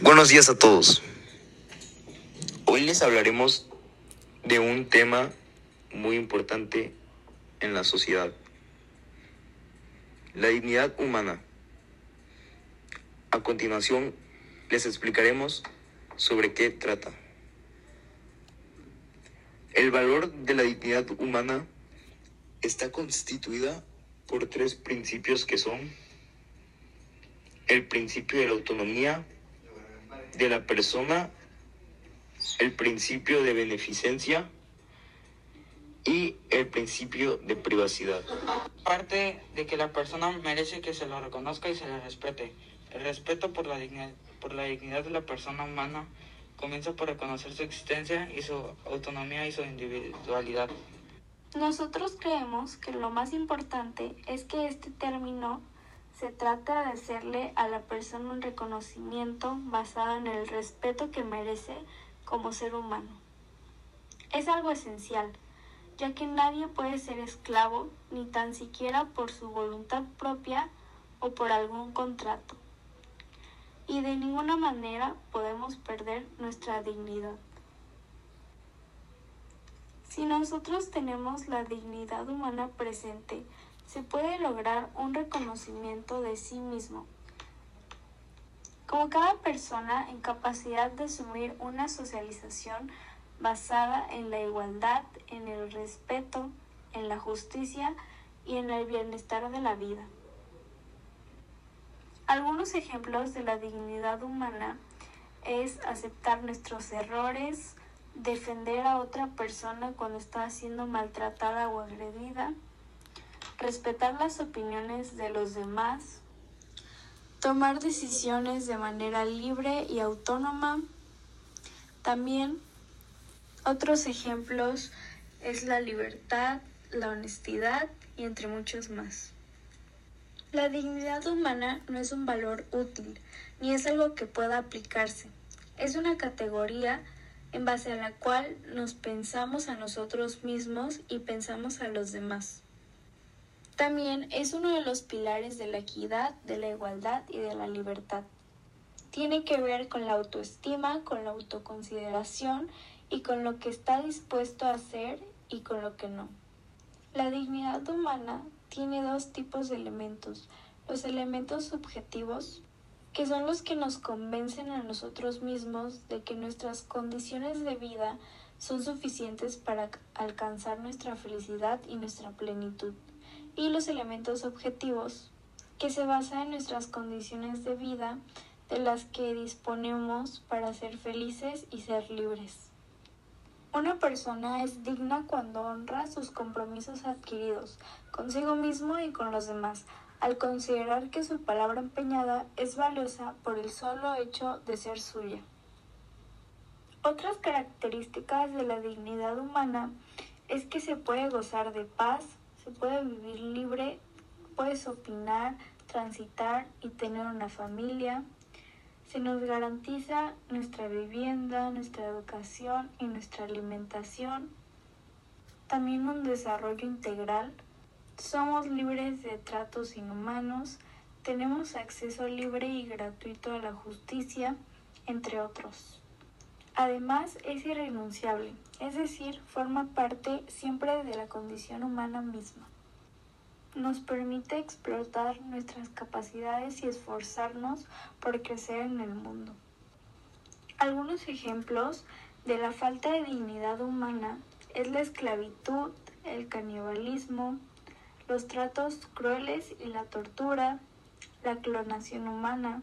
Buenos días a todos. Hoy les hablaremos de un tema muy importante en la sociedad. La dignidad humana. A continuación les explicaremos sobre qué trata. El valor de la dignidad humana está constituida por tres principios que son el principio de la autonomía de la persona, el principio de beneficencia y el principio de privacidad. Parte de que la persona merece que se lo reconozca y se le respete. El respeto por la dignidad, por la dignidad de la persona humana comienza por reconocer su existencia y su autonomía y su individualidad. Nosotros creemos que lo más importante es que este término se trata de hacerle a la persona un reconocimiento basado en el respeto que merece como ser humano. Es algo esencial, ya que nadie puede ser esclavo ni tan siquiera por su voluntad propia o por algún contrato. Y de ninguna manera podemos perder nuestra dignidad. Si nosotros tenemos la dignidad humana presente, se puede lograr un reconocimiento de sí mismo. Como cada persona en capacidad de asumir una socialización basada en la igualdad, en el respeto, en la justicia y en el bienestar de la vida. Algunos ejemplos de la dignidad humana es aceptar nuestros errores, defender a otra persona cuando está siendo maltratada o agredida, respetar las opiniones de los demás, tomar decisiones de manera libre y autónoma. También otros ejemplos es la libertad, la honestidad y entre muchos más. La dignidad humana no es un valor útil, ni es algo que pueda aplicarse. Es una categoría en base a la cual nos pensamos a nosotros mismos y pensamos a los demás. También es uno de los pilares de la equidad, de la igualdad y de la libertad. Tiene que ver con la autoestima, con la autoconsideración y con lo que está dispuesto a hacer y con lo que no. La dignidad humana tiene dos tipos de elementos. Los elementos subjetivos, que son los que nos convencen a nosotros mismos de que nuestras condiciones de vida son suficientes para alcanzar nuestra felicidad y nuestra plenitud y los elementos objetivos, que se basan en nuestras condiciones de vida de las que disponemos para ser felices y ser libres. Una persona es digna cuando honra sus compromisos adquiridos consigo mismo y con los demás, al considerar que su palabra empeñada es valiosa por el solo hecho de ser suya. Otras características de la dignidad humana es que se puede gozar de paz, puede vivir libre, puedes opinar, transitar y tener una familia. Se nos garantiza nuestra vivienda, nuestra educación y nuestra alimentación. También un desarrollo integral. Somos libres de tratos inhumanos. Tenemos acceso libre y gratuito a la justicia, entre otros. Además, es irrenunciable, es decir, forma parte siempre de la condición humana misma. Nos permite explotar nuestras capacidades y esforzarnos por crecer en el mundo. Algunos ejemplos de la falta de dignidad humana es la esclavitud, el canibalismo, los tratos crueles y la tortura, la clonación humana,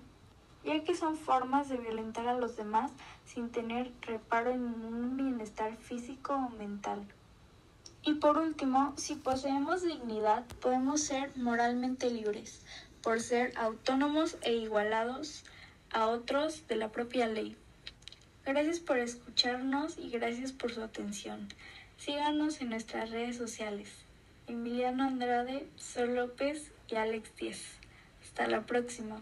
ya que son formas de violentar a los demás sin tener reparo en un bienestar físico o mental. Y por último, si poseemos dignidad, podemos ser moralmente libres, por ser autónomos e igualados a otros de la propia ley. Gracias por escucharnos y gracias por su atención. Síganos en nuestras redes sociales. Emiliano Andrade, Sol López y Alex Díez. Hasta la próxima.